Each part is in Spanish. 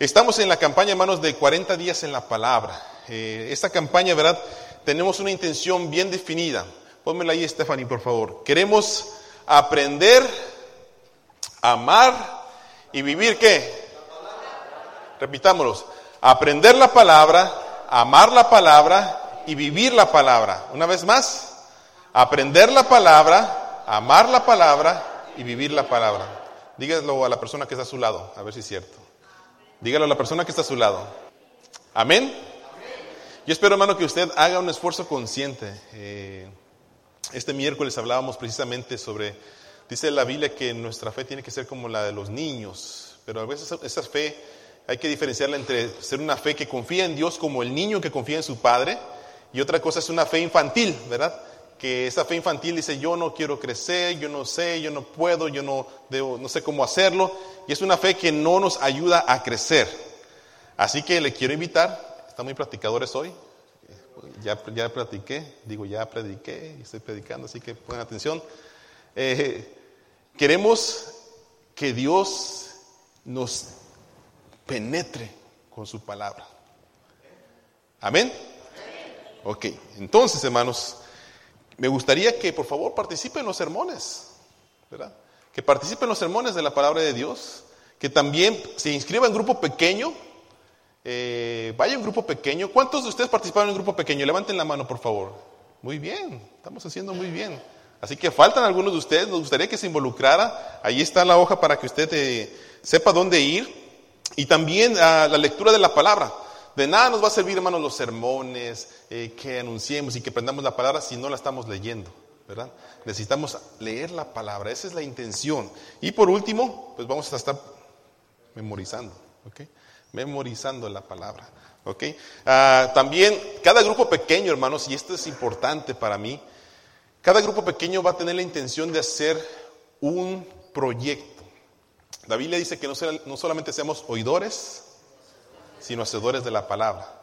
Estamos en la campaña, hermanos, de 40 días en la palabra. Eh, esta campaña, ¿verdad? Tenemos una intención bien definida. Pónmela ahí, Stephanie, por favor. Queremos aprender, amar y vivir qué? Repitámoslos. Aprender la palabra, amar la palabra y vivir la palabra. Una vez más. Aprender la palabra, amar la palabra y vivir la palabra. Dígalo a la persona que está a su lado, a ver si es cierto. Dígalo a la persona que está a su lado. Amén. Yo espero, hermano, que usted haga un esfuerzo consciente. Eh, este miércoles hablábamos precisamente sobre, dice la Biblia que nuestra fe tiene que ser como la de los niños, pero a veces esa fe hay que diferenciarla entre ser una fe que confía en Dios como el niño que confía en su padre y otra cosa es una fe infantil, ¿verdad? Que esa fe infantil dice, yo no quiero crecer, yo no sé, yo no puedo, yo no, no sé cómo hacerlo. Y es una fe que no nos ayuda a crecer. Así que le quiero invitar, están muy practicadores hoy, ya, ya platiqué, digo ya prediqué, estoy predicando, así que pongan atención. Eh, queremos que Dios nos penetre con su palabra. Amén. Ok, entonces hermanos, me gustaría que por favor participen en los sermones, ¿verdad? Que participen en los sermones de la palabra de Dios, que también se inscriba en grupo pequeño, eh, vaya en grupo pequeño. ¿Cuántos de ustedes participaron en grupo pequeño? Levanten la mano, por favor. Muy bien, estamos haciendo muy bien. Así que faltan algunos de ustedes, nos gustaría que se involucrara. Ahí está la hoja para que usted eh, sepa dónde ir. Y también ah, la lectura de la palabra. De nada nos va a servir, hermanos, los sermones, eh, que anunciemos y que aprendamos la palabra si no la estamos leyendo, ¿verdad? Necesitamos leer la palabra, esa es la intención. Y por último, pues vamos a estar memorizando, ¿ok? Memorizando la palabra, ¿ok? Ah, también, cada grupo pequeño, hermanos, y esto es importante para mí, cada grupo pequeño va a tener la intención de hacer un proyecto. La Biblia dice que no, no solamente seamos oidores, sino hacedores de la palabra.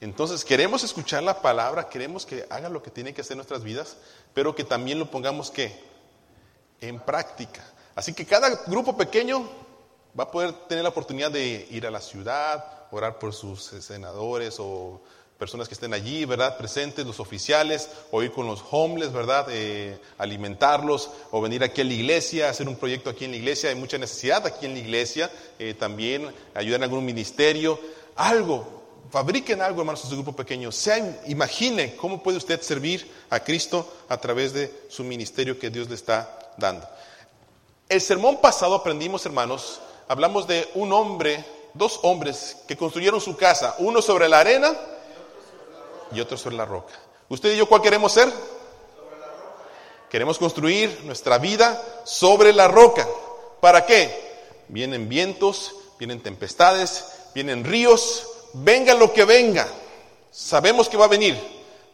Entonces queremos escuchar la palabra, queremos que haga lo que tiene que hacer en nuestras vidas, pero que también lo pongamos ¿qué? en práctica. Así que cada grupo pequeño va a poder tener la oportunidad de ir a la ciudad, orar por sus senadores o personas que estén allí, ¿verdad? Presentes, los oficiales, o ir con los homeless, ¿verdad? Eh, alimentarlos, o venir aquí a la iglesia, hacer un proyecto aquí en la iglesia. Hay mucha necesidad aquí en la iglesia, eh, también ayudar en algún ministerio. Algo, fabriquen algo, hermanos, en su grupo pequeño. Sea, imagine cómo puede usted servir a Cristo a través de su ministerio que Dios le está dando. El sermón pasado aprendimos, hermanos, hablamos de un hombre, dos hombres que construyeron su casa, uno sobre la arena, y otro sobre la roca. ¿Usted y yo cuál queremos ser? Queremos construir nuestra vida sobre la roca. ¿Para qué? Vienen vientos, vienen tempestades, vienen ríos, venga lo que venga. Sabemos que va a venir,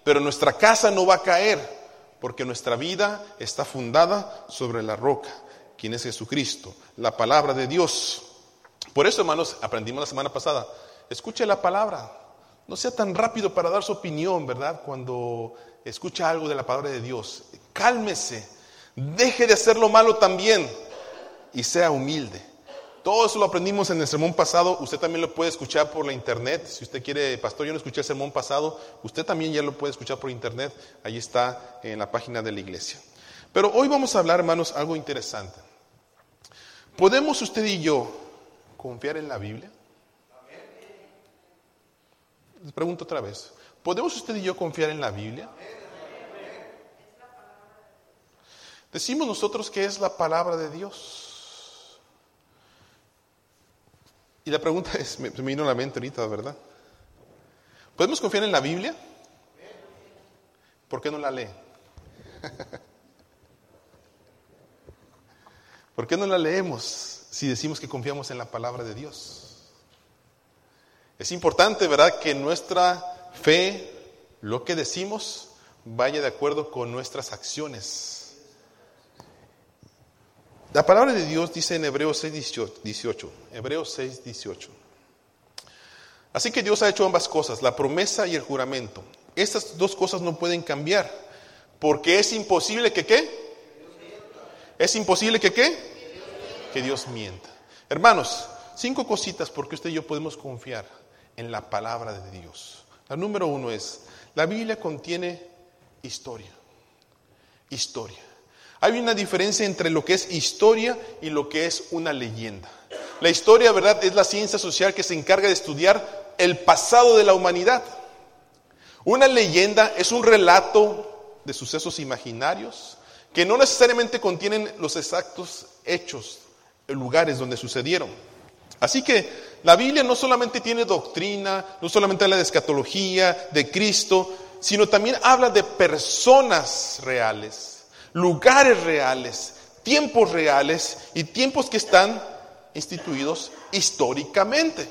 pero nuestra casa no va a caer porque nuestra vida está fundada sobre la roca, quien es Jesucristo, la palabra de Dios. Por eso, hermanos, aprendimos la semana pasada, escuche la palabra, no sea tan rápido para dar su opinión, ¿verdad? Cuando escucha algo de la palabra de Dios. Cálmese, deje de hacer lo malo también y sea humilde. Todo eso lo aprendimos en el sermón pasado. Usted también lo puede escuchar por la internet. Si usted quiere, pastor, yo no escuché el sermón pasado. Usted también ya lo puede escuchar por internet. Ahí está en la página de la iglesia. Pero hoy vamos a hablar, hermanos, algo interesante. ¿Podemos usted y yo confiar en la Biblia? Les pregunto otra vez, ¿podemos usted y yo confiar en la Biblia? Decimos nosotros que es la palabra de Dios. Y la pregunta es, me, vino a la mente ahorita, ¿verdad? ¿Podemos confiar en la Biblia? ¿Por qué no la lee? ¿Por qué no la leemos si decimos que confiamos en la palabra de Dios? Es importante, ¿verdad?, que nuestra fe, lo que decimos, vaya de acuerdo con nuestras acciones. La palabra de Dios dice en Hebreos 6, 18, Hebreos 6, 18. Así que Dios ha hecho ambas cosas, la promesa y el juramento. Estas dos cosas no pueden cambiar, porque es imposible que qué? Es imposible que qué? Que Dios mienta. Hermanos, cinco cositas porque usted y yo podemos confiar en la palabra de Dios. La número uno es, la Biblia contiene historia. Historia. Hay una diferencia entre lo que es historia y lo que es una leyenda. La historia, ¿verdad?, es la ciencia social que se encarga de estudiar el pasado de la humanidad. Una leyenda es un relato de sucesos imaginarios que no necesariamente contienen los exactos hechos, lugares donde sucedieron. Así que la Biblia no solamente tiene doctrina, no solamente habla de escatología, de Cristo, sino también habla de personas reales, lugares reales, tiempos reales y tiempos que están instituidos históricamente.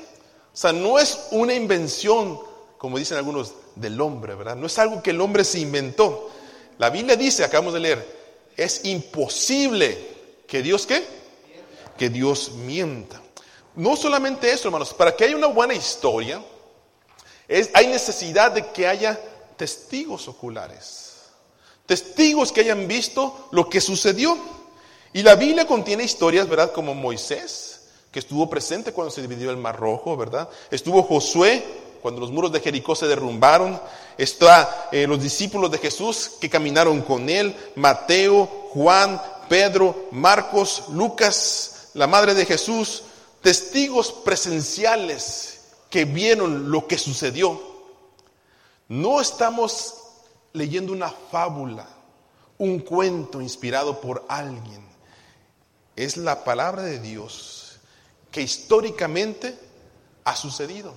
O sea, no es una invención, como dicen algunos, del hombre, ¿verdad? No es algo que el hombre se inventó. La Biblia dice, acabamos de leer, es imposible que Dios qué? Que Dios mienta. No solamente eso, hermanos, para que haya una buena historia, hay necesidad de que haya testigos oculares, testigos que hayan visto lo que sucedió. Y la Biblia contiene historias, ¿verdad? Como Moisés, que estuvo presente cuando se dividió el Mar Rojo, ¿verdad? Estuvo Josué cuando los muros de Jericó se derrumbaron. Está eh, los discípulos de Jesús que caminaron con él, Mateo, Juan, Pedro, Marcos, Lucas, la madre de Jesús, testigos presenciales que vieron lo que sucedió. No estamos leyendo una fábula, un cuento inspirado por alguien. Es la palabra de Dios que históricamente ha sucedido.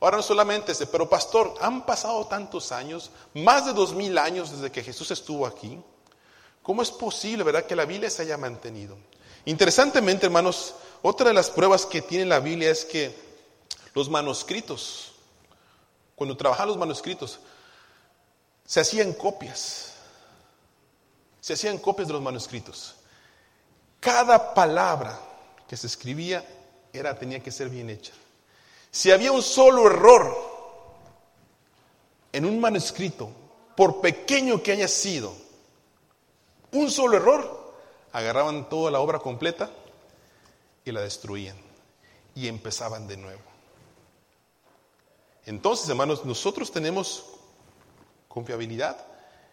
Ahora no solamente ese, pero pastor, han pasado tantos años, más de dos mil años desde que Jesús estuvo aquí. ¿Cómo es posible, verdad, que la Biblia se haya mantenido? Interesantemente, hermanos, otra de las pruebas que tiene la Biblia es que los manuscritos, cuando trabajaban los manuscritos, se hacían copias. Se hacían copias de los manuscritos. Cada palabra que se escribía era, tenía que ser bien hecha. Si había un solo error en un manuscrito, por pequeño que haya sido, un solo error, agarraban toda la obra completa y la destruían y empezaban de nuevo. Entonces, hermanos, nosotros tenemos confiabilidad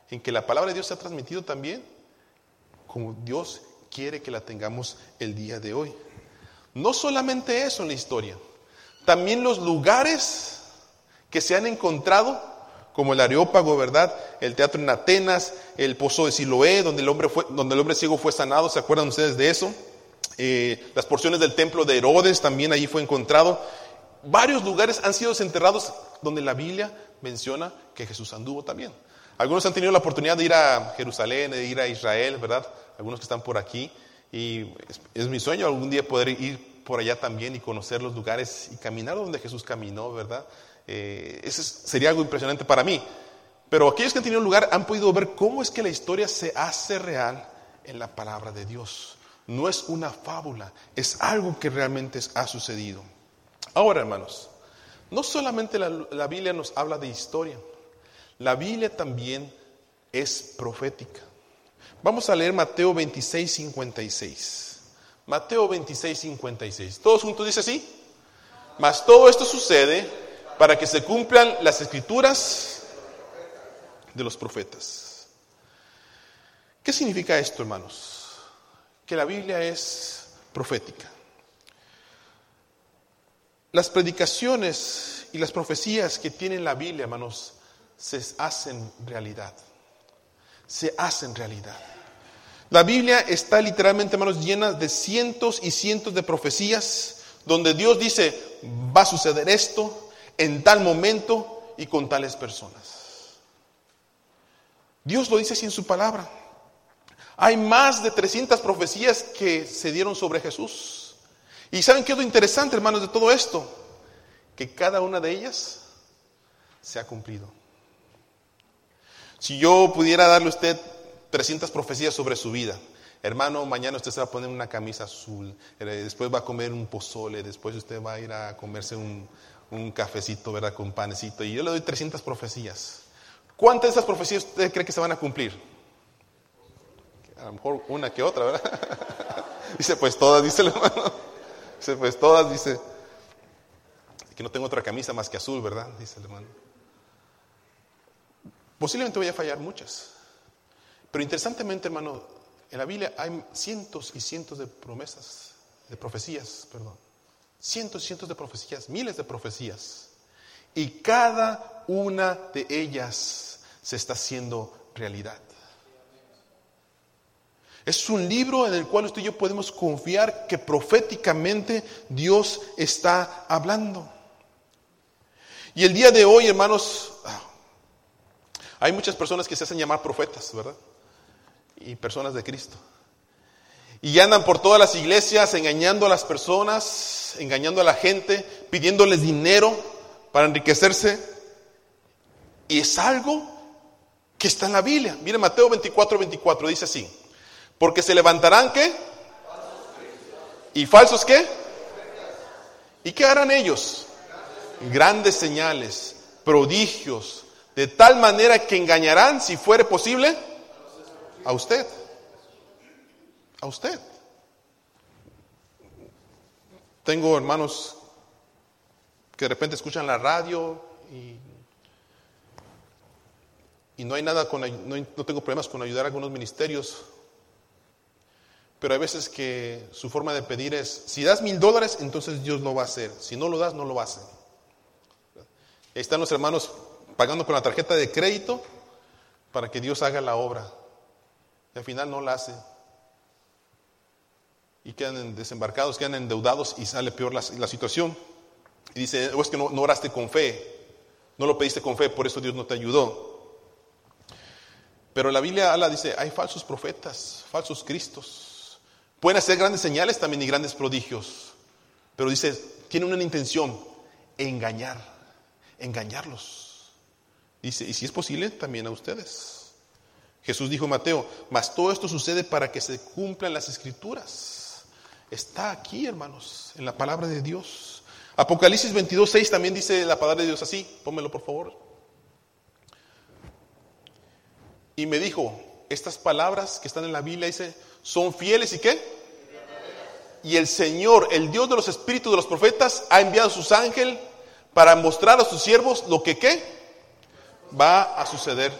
en que la palabra de Dios se ha transmitido también como Dios quiere que la tengamos el día de hoy. No solamente eso en la historia, también los lugares que se han encontrado, como el Areópago, ¿verdad? El teatro en Atenas, el pozo de Siloé, donde el hombre, fue, donde el hombre ciego fue sanado, ¿se acuerdan ustedes de eso? Eh, las porciones del templo de Herodes también allí fue encontrado. Varios lugares han sido desenterrados donde la Biblia menciona que Jesús anduvo también. Algunos han tenido la oportunidad de ir a Jerusalén, de ir a Israel, ¿verdad? Algunos que están por aquí. Y es mi sueño algún día poder ir por allá también y conocer los lugares y caminar donde Jesús caminó, ¿verdad? Eh, eso sería algo impresionante para mí. Pero aquellos que han tenido lugar han podido ver cómo es que la historia se hace real en la palabra de Dios. No es una fábula, es algo que realmente ha sucedido. Ahora, hermanos, no solamente la, Biblia nos habla de historia, la Biblia también es profética. Vamos a leer Mateo 26, 56. Mateo 26, 56. Todos juntos dice así. Mas todo esto sucede para que se cumplan las escrituras de los profetas. ¿Qué significa esto, hermanos? Que la Biblia es profética. Las predicaciones y las profecías que tiene la Biblia, hermanos, se hacen realidad. Se hacen realidad. La Biblia está literalmente, hermanos, llena de cientos y cientos de profecías donde Dios dice, va a suceder esto en tal momento y con tales personas. Dios lo dice así en su palabra. Hay más de 300 profecías que se dieron sobre Jesús. ¿Y saben qué es lo interesante, hermanos, de todo esto? Que cada una de ellas se ha cumplido. Si yo pudiera darle a usted 300 profecías sobre su vida. Hermano, mañana usted se va a poner una camisa azul, eh, después va a comer un pozole, después usted va a ir a comerse un, cafecito, ¿verdad? Con panecito. Y yo le doy 300 profecías. ¿Cuántas de esas profecías usted cree que se van a cumplir? A lo mejor una que otra, ¿verdad? dice, pues todas, dice el hermano. Dice, pues todas, dice, que no tengo otra camisa más que azul, ¿verdad? Dice el hermano. Posiblemente voy a fallar muchas. Pero interesantemente, hermano, en la Biblia hay cientos y cientos de promesas, de profecías, perdón. Cientos y cientos de profecías, miles de profecías. Y cada una de ellas se está haciendo realidad. Es un libro en el cual usted y yo podemos confiar que proféticamente Dios está hablando. Y el día de hoy, hermanos, ah, hay muchas personas que se hacen llamar profetas, ¿verdad? Y personas de Cristo. Y andan por todas las iglesias engañando a las personas, engañando a la gente, pidiéndoles dinero para enriquecerse. Y es algo que está en la Biblia. Mire Mateo 24, 24, dice así. Porque se levantarán qué? ¿Y falsos qué? ¿Y qué harán ellos? Grandes señales, prodigios, de tal manera que engañarán, si fuere posible, a usted. A usted. Tengo hermanos que de repente escuchan la radio y, y no hay nada con, no, no tengo problemas con ayudar a algunos ministerios pero hay veces que su forma de pedir es, si das mil dólares, entonces Dios lo va a hacer. Si no lo das, no lo. Ahí están los hermanos pagando con la tarjeta de crédito para que Dios haga la obra. Y al final no la hace. Y quedan desembarcados, quedan endeudados y sale peor la, situación. Y dice, o es que no, no oraste con fe, no lo pediste con fe, por eso Dios no te ayudó. Pero la Biblia habla, dice, hay falsos profetas, falsos cristos. Pueden hacer grandes señales también y grandes prodigios. Pero dice, tiene una intención, engañar, engañarlos. Dice, y si es posible, también a ustedes. Jesús dijo Mateo, mas todo esto sucede para que se cumplan las escrituras. Está aquí, hermanos, en la palabra de Dios. Apocalipsis 22, 6 también dice la palabra de Dios así. Pónmelo, por favor. Y me dijo, estas palabras que están en la Biblia, dice, son fieles y qué? Y el Señor, el Dios de los espíritus de los profetas, ha enviado a sus ángeles para mostrar a sus siervos lo que qué va a suceder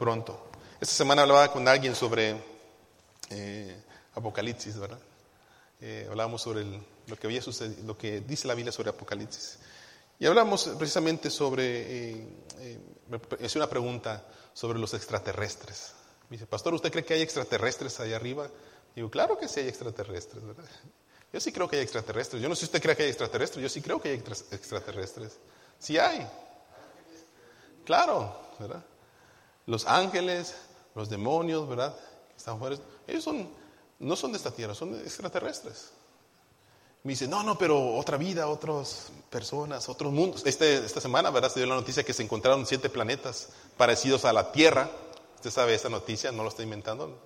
pronto. Esta semana hablaba con alguien sobre eh, Apocalipsis, ¿verdad? Eh, hablábamos sobre lo, que había sucedido, lo que dice la Biblia sobre Apocalipsis. Y hablamos precisamente sobre, eh, me hice una pregunta sobre los extraterrestres. Me dice, pastor, ¿usted cree que hay extraterrestres allá arriba? Digo, claro que sí hay extraterrestres, ¿verdad? Yo sí creo que hay extraterrestres. Yo no sé si usted cree que hay extraterrestres, yo sí creo que hay extraterrestres. Sí hay. Claro, ¿verdad? Los ángeles, los demonios, ¿verdad? Están fuera. Ellos son, no son de esta tierra, son extraterrestres. Me dice, no, no, pero otra vida, otras personas, otros mundos. Este, esta semana, ¿verdad? Se dio la noticia que se encontraron siete planetas parecidos a la Tierra. Usted sabe esta noticia, no lo está inventando.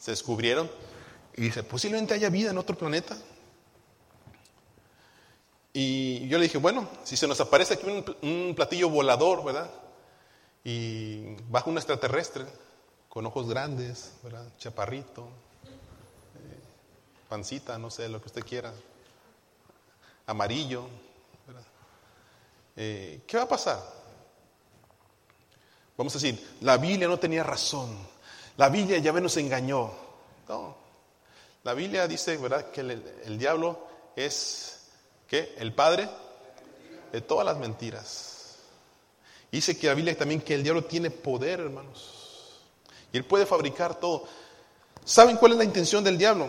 Se descubrieron. Y dice, posiblemente haya vida en otro planeta. Y yo le dije, bueno, si se nos aparece aquí un, platillo volador, ¿verdad? Y baja un extraterrestre con ojos grandes, ¿verdad? Chaparrito, eh, pancita, no sé, lo que usted quiera, amarillo, ¿verdad? Eh, ¿Qué va a pasar? Vamos a decir, la Biblia no tenía razón, la Biblia ya nos engañó. No, la Biblia dice, ¿verdad?, que el diablo es El padre de todas las mentiras. Dice que la Biblia también que el diablo tiene poder, hermanos. Y él puede fabricar todo. ¿Saben cuál es la intención del diablo?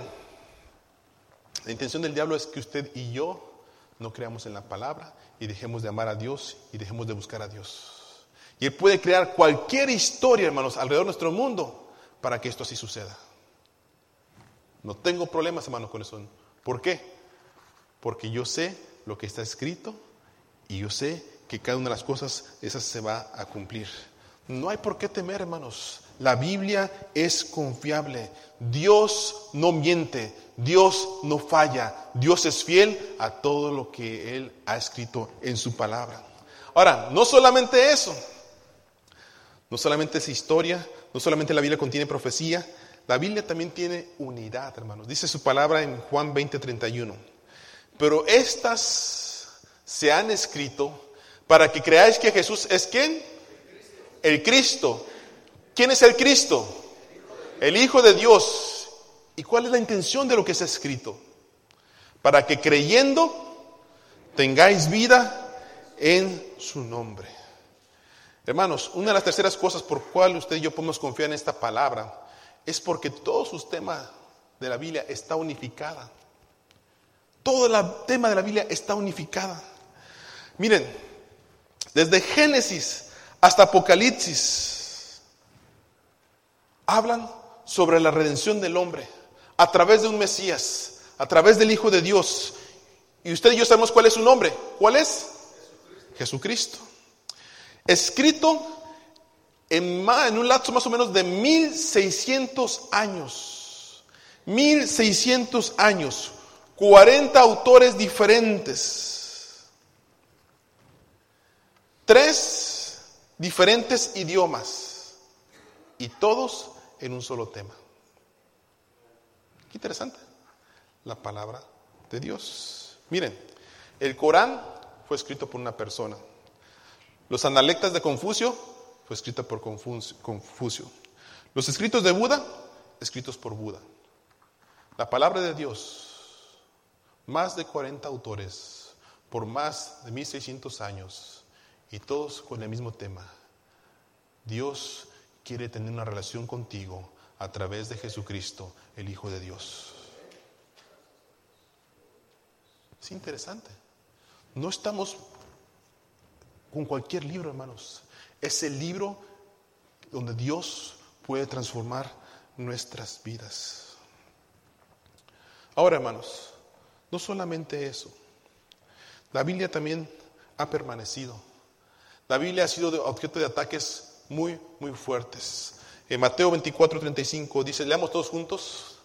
La intención del diablo es que usted y yo no creamos en la palabra y dejemos de amar a Dios y dejemos de buscar a Dios. Y él puede crear cualquier historia, hermanos, alrededor de nuestro mundo para que esto así suceda. No tengo problemas, hermanos, con eso. ¿Por qué? Porque yo sé lo que está escrito y yo sé que cada una de las cosas esas se va a cumplir. No hay por qué temer, hermanos. La Biblia es confiable. Dios no miente. Dios no falla. Dios es fiel a todo lo que Él ha escrito en su palabra. Ahora, no solamente eso. No solamente es historia. No solamente la Biblia contiene profecía. La Biblia también tiene unidad, hermanos. Dice su palabra en Juan 20, 31. Pero estas se han escrito para que creáis que Jesús es quién? El Cristo. ¿Quién es el Cristo? El Hijo de Dios. ¿Y cuál es la intención de lo que se ha escrito? Para que creyendo tengáis vida en su nombre. Hermanos, una de las terceras cosas por cual usted y yo podemos confiar en esta palabra es porque todo su tema de la Biblia está unificada. Todo el tema de la Biblia está unificada. Miren, desde Génesis hasta Apocalipsis, hablan sobre la redención del hombre a través de un Mesías, a través del Hijo de Dios. Y usted y yo sabemos cuál es su nombre. ¿Cuál es? Jesucristo escrito en, en un lapso más o menos de 1600 años. 1600 años. 40 autores diferentes. Tres diferentes idiomas. Y todos en un solo tema. Qué interesante. La palabra de Dios. Miren, el Corán fue escrito por una persona. Los analectas de Confucio fue escrita por Confucio. Los escritos de Buda, escritos por Buda. La palabra de Dios, más de 40 autores, por más de 1600 años, y todos con el mismo tema. Dios quiere tener una relación contigo a través de Jesucristo, el Hijo de Dios. Es interesante. No estamos con cualquier libro, hermanos. Es el libro donde Dios puede transformar nuestras vidas. Ahora, hermanos, no solamente eso. La Biblia también ha permanecido. La Biblia ha sido objeto de ataques muy, muy fuertes. En Mateo 24, 35 dice, leamos todos juntos.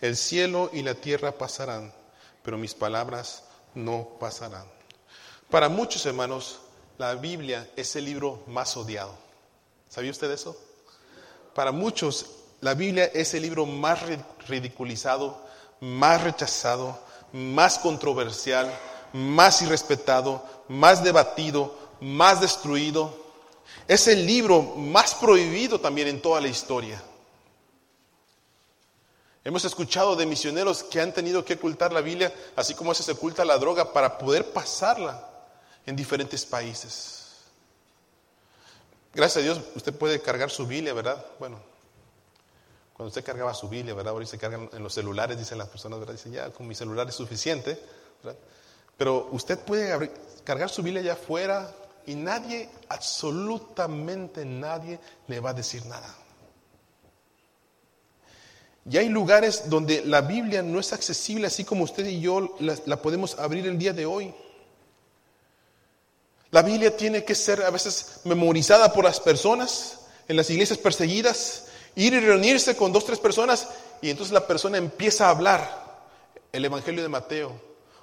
El cielo y la tierra pasarán, pero mis palabras no pasarán. Para muchos hermanos, la Biblia es el libro más odiado. ¿Sabía usted eso? Para muchos, la Biblia es el libro más ridiculizado, más rechazado, más controversial, más irrespetado, más debatido, más destruido. Es el libro más prohibido también en toda la historia. Hemos escuchado de misioneros que han tenido que ocultar la Biblia, así como se oculta la droga, para poder pasarla en diferentes países. Gracias a Dios, usted puede cargar su Biblia, ¿verdad? Bueno, cuando usted cargaba su Biblia, ¿verdad? Ahora se cargan en los celulares, dicen las personas, ¿verdad? Dicen, ya, con mi celular es suficiente, ¿verdad? Pero usted puede cargar su Biblia allá afuera y nadie, absolutamente nadie, le va a decir nada. Y hay lugares donde la Biblia no es accesible así como usted y yo la, podemos abrir el día de hoy. La Biblia tiene que ser a veces memorizada por las personas en las iglesias perseguidas, ir y reunirse con dos, tres personas y entonces la persona empieza a hablar el Evangelio de Mateo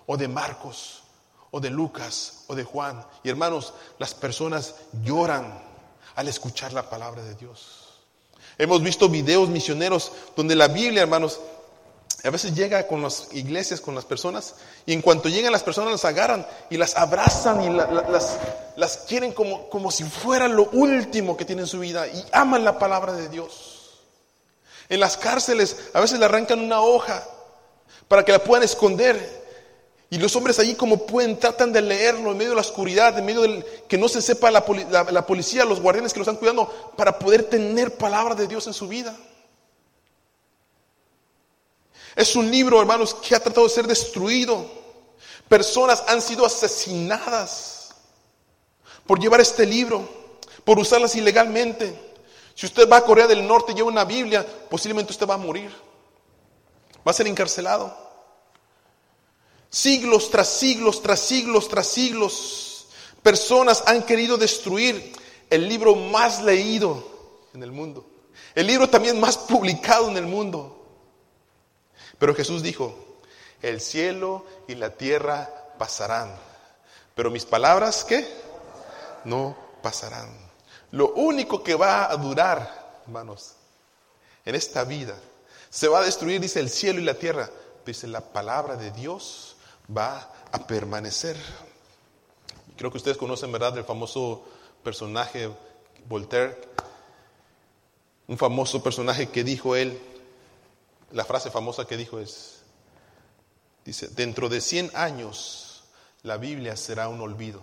o de Marcos o de Lucas o de Juan. Y hermanos, las personas lloran al escuchar la palabra de Dios. Hemos visto videos misioneros donde la Biblia, hermanos, a veces llega con las iglesias, con las personas, y en cuanto llegan las personas las agarran y las abrazan y las, quieren como, como si fuera lo último que tienen en su vida y aman la palabra de Dios. En las cárceles a veces le arrancan una hoja para que la puedan esconder y los hombres allí como pueden, tratan de leerlo en medio de la oscuridad, en medio del que no se sepa la, policía, los guardianes que los están cuidando, para poder tener palabra de Dios en su vida. Es un libro, hermanos, que ha tratado de ser destruido. Personas han sido asesinadas por llevar este libro, por usarlas ilegalmente. Si usted va a Corea del Norte y lleva una Biblia, posiblemente usted va a morir. Va a ser encarcelado. Siglos tras siglos, tras siglos, tras siglos, personas han querido destruir el libro más leído en el mundo, el libro también más publicado en el mundo. Pero Jesús dijo, el cielo y la tierra pasarán, pero mis palabras, ¿qué? No pasarán. Lo único que va a durar, hermanos, en esta vida. Se va a destruir, dice, el cielo y la tierra. Dice, la palabra de Dios va a permanecer. Creo que ustedes conocen, ¿verdad?, el famoso personaje Voltaire, un famoso personaje que dijo él, la frase famosa que dijo es, dice, dentro de 100 años la Biblia será un olvido.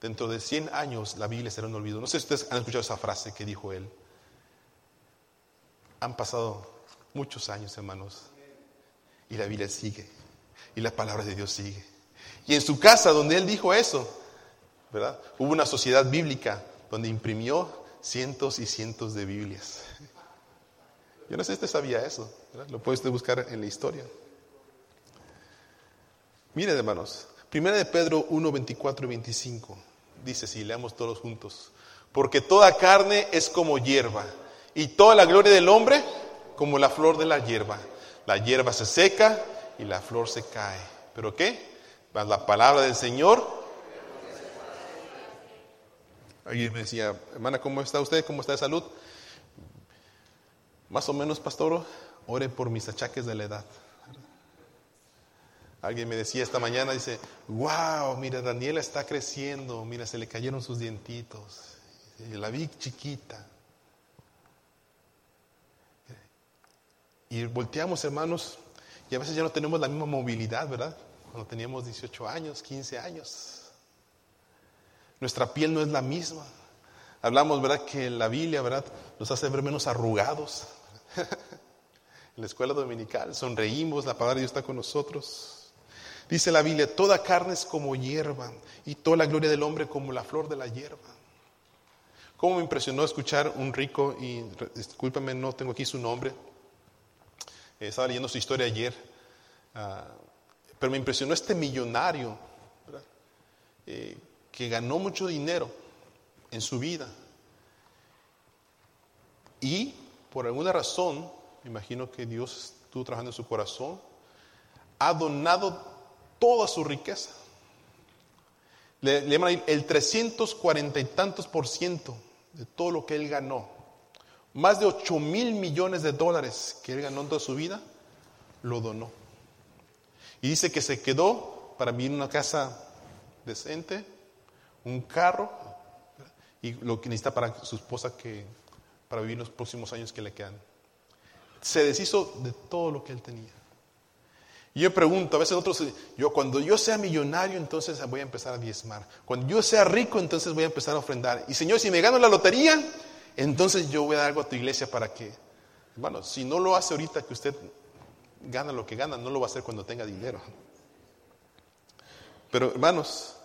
Dentro de 100 años la Biblia será un olvido. No sé si ustedes han escuchado esa frase que dijo él. Han pasado muchos años, hermanos, y la Biblia sigue, y la palabra de Dios sigue. Y en su casa, donde él dijo eso, ¿verdad? Hubo una sociedad bíblica donde imprimió cientos y cientos de Biblias. Yo no sé si usted sabía eso, lo puede usted buscar en la historia. Miren, hermanos, Primera de Pedro 1, 24 y 25, dice, si leamos todos juntos, porque toda carne es como hierba, y toda la gloria del hombre como la flor de la hierba. La hierba se seca y la flor se cae. ¿Pero qué? La palabra del Señor Alguien me decía, hermana, ¿cómo está usted? ¿Cómo está de salud? Más o menos, pastor, ore por mis achaques de la edad. Alguien me decía esta mañana, dice, wow, mira, Daniela está creciendo, mira, se le cayeron sus dientitos. La vi chiquita. Y volteamos, hermanos, y a veces ya no tenemos la misma movilidad, ¿verdad? Cuando teníamos 18 años, 15 años. Nuestra piel no es la misma. Hablamos, ¿verdad? Que la Biblia, ¿verdad? Nos hace ver menos arrugados. en la escuela dominical sonreímos, la palabra de Dios está con nosotros. Dice la Biblia, toda carne es como hierba y toda la gloria del hombre como la flor de la hierba. ¿Cómo me impresionó escuchar un rico, y discúlpame, no tengo aquí su nombre, eh, estaba leyendo su historia ayer, ah, pero me impresionó este millonario. Eh, que ganó mucho dinero en su vida y por alguna razón, imagino que Dios estuvo trabajando en su corazón, ha donado toda su riqueza. Le, llaman el 340 y tantos por ciento de todo lo que él ganó. Más de 8 mil millones de dólares que él ganó en toda su vida, lo donó. Y dice que se quedó para vivir en una casa decente, un carro y lo que necesita para su esposa que, para vivir los próximos años que le quedan. Se deshizo de todo lo que él tenía. Y yo pregunto, a veces otros, yo cuando yo sea millonario, entonces voy a empezar a diezmar. Cuando yo sea rico, entonces voy a empezar a ofrendar. Y Señor, si me gano la lotería, entonces yo voy a dar algo a tu iglesia para que, bueno, si no lo hace ahorita que usted gana lo que gana, no lo va a hacer cuando tenga dinero. Pero hermanos,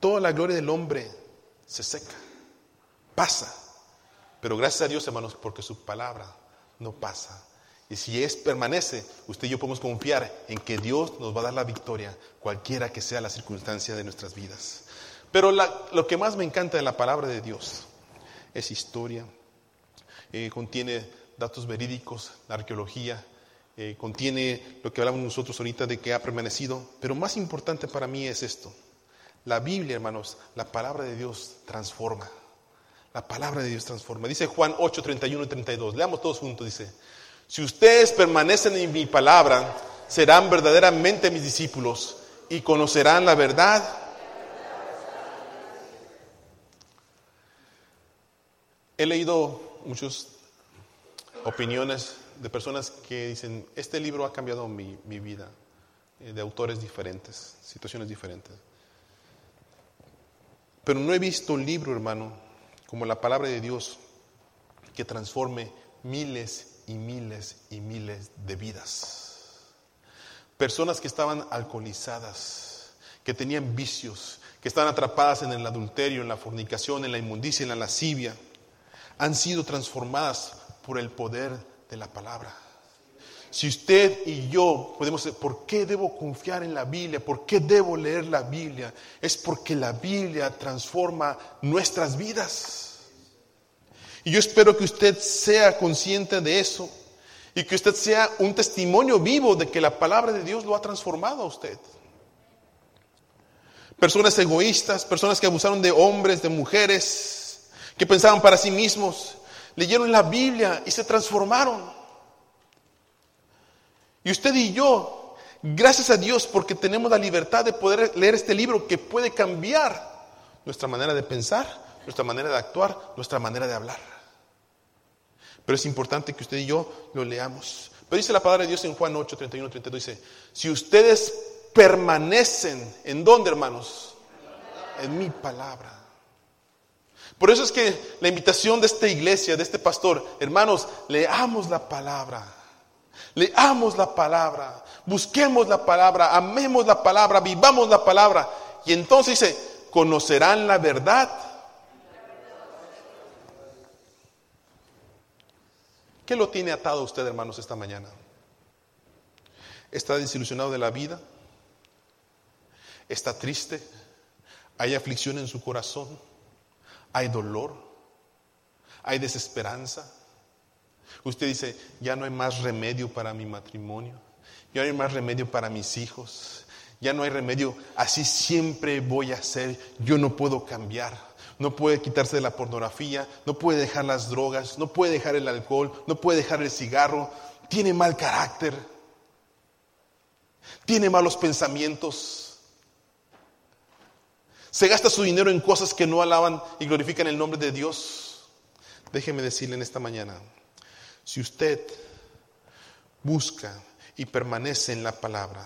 Toda la gloria del hombre se seca, pasa. Pero gracias a Dios, hermanos, porque su palabra no pasa. Y si es permanece, usted y yo podemos confiar en que Dios nos va a dar la victoria, cualquiera que sea la circunstancia de nuestras vidas. Pero lo que más me encanta de la palabra de Dios es historia, eh, contiene datos verídicos, la arqueología, eh, contiene lo que hablamos nosotros ahorita de que ha permanecido. Pero más importante para mí es esto. La Biblia, hermanos, la palabra de Dios transforma. La palabra de Dios transforma. Dice Juan 8, 31 y 32. Leamos todos juntos. Dice, si ustedes permanecen en mi palabra, serán verdaderamente mis discípulos y conocerán la verdad. He leído muchas opiniones de personas que dicen, este libro ha cambiado mi, mi vida, eh, de autores diferentes, situaciones diferentes. Pero no he visto un libro, hermano, como la palabra de Dios, que transforme miles y miles y miles de vidas. Personas que estaban alcoholizadas, que tenían vicios, que estaban atrapadas en el adulterio, en la fornicación, en la inmundicia, en la lascivia, han sido transformadas por el poder de la palabra. Si usted y yo podemos decir, ¿por qué debo confiar en la Biblia? ¿Por qué debo leer la Biblia? Es porque la Biblia transforma nuestras vidas. Y yo espero que usted sea consciente de eso y que usted sea un testimonio vivo de que la palabra de Dios lo ha transformado a usted. Personas egoístas, personas que abusaron de hombres, de mujeres, que pensaban para sí mismos, leyeron la Biblia y se transformaron. Y usted y yo, gracias a Dios, porque tenemos la libertad de poder leer este libro que puede cambiar nuestra manera de pensar, nuestra manera de actuar, nuestra manera de hablar. Pero es importante que usted y yo lo leamos. Pero dice la palabra de Dios en Juan 8, 31, 32, dice, si ustedes permanecen, ¿en dónde hermanos? En mi palabra. Por eso es que la invitación de esta iglesia, de este pastor, hermanos, leamos la palabra. Leamos la palabra, busquemos la palabra, amemos la palabra, vivamos la palabra. Y entonces dice, conocerán la verdad. ¿Qué lo tiene atado usted, hermanos, esta mañana? ¿Está desilusionado de la vida? ¿Está triste? ¿Hay aflicción en su corazón? ¿Hay dolor? ¿Hay desesperanza? Usted dice, ya no hay más remedio para mi matrimonio, ya no hay más remedio para mis hijos, ya no hay remedio, así siempre voy a ser, yo no puedo cambiar. No puede quitarse de la pornografía, no puede dejar las drogas, no puede dejar el alcohol, no puede dejar el cigarro, tiene mal carácter, tiene malos pensamientos, se gasta su dinero en cosas que no alaban y glorifican el nombre de Dios. Déjeme decirle en esta mañana, si usted busca y permanece en la palabra,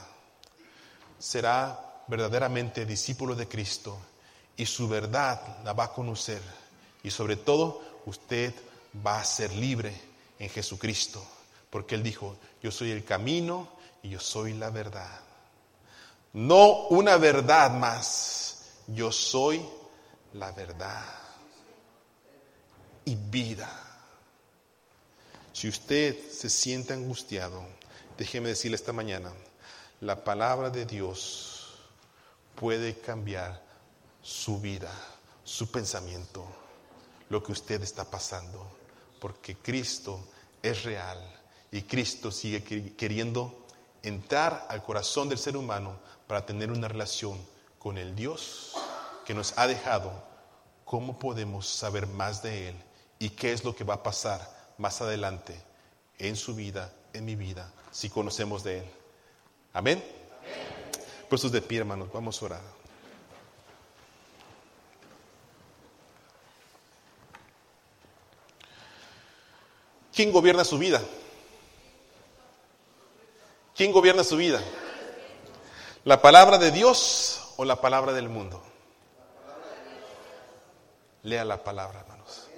será verdaderamente discípulo de Cristo y su verdad la va a conocer y sobre todo usted va a ser libre en Jesucristo, porque Él dijo, yo soy el camino y yo soy la verdad. No una verdad más, yo soy la verdad y vida. Si usted se siente angustiado, déjeme decirle esta mañana, la palabra de Dios puede cambiar su vida, su pensamiento, lo que usted está pasando, porque Cristo es real y Cristo sigue queriendo entrar al corazón del ser humano para tener una relación con el Dios que nos ha dejado. ¿Cómo podemos saber más de Él y qué es lo que va a pasar más adelante en su vida, en mi vida, si conocemos de Él. Amén. Puestos de pie, hermanos, vamos a orar. ¿Quién gobierna su vida? ¿Quién gobierna su vida? ¿La palabra de Dios o la palabra del mundo? Lea la palabra, hermanos.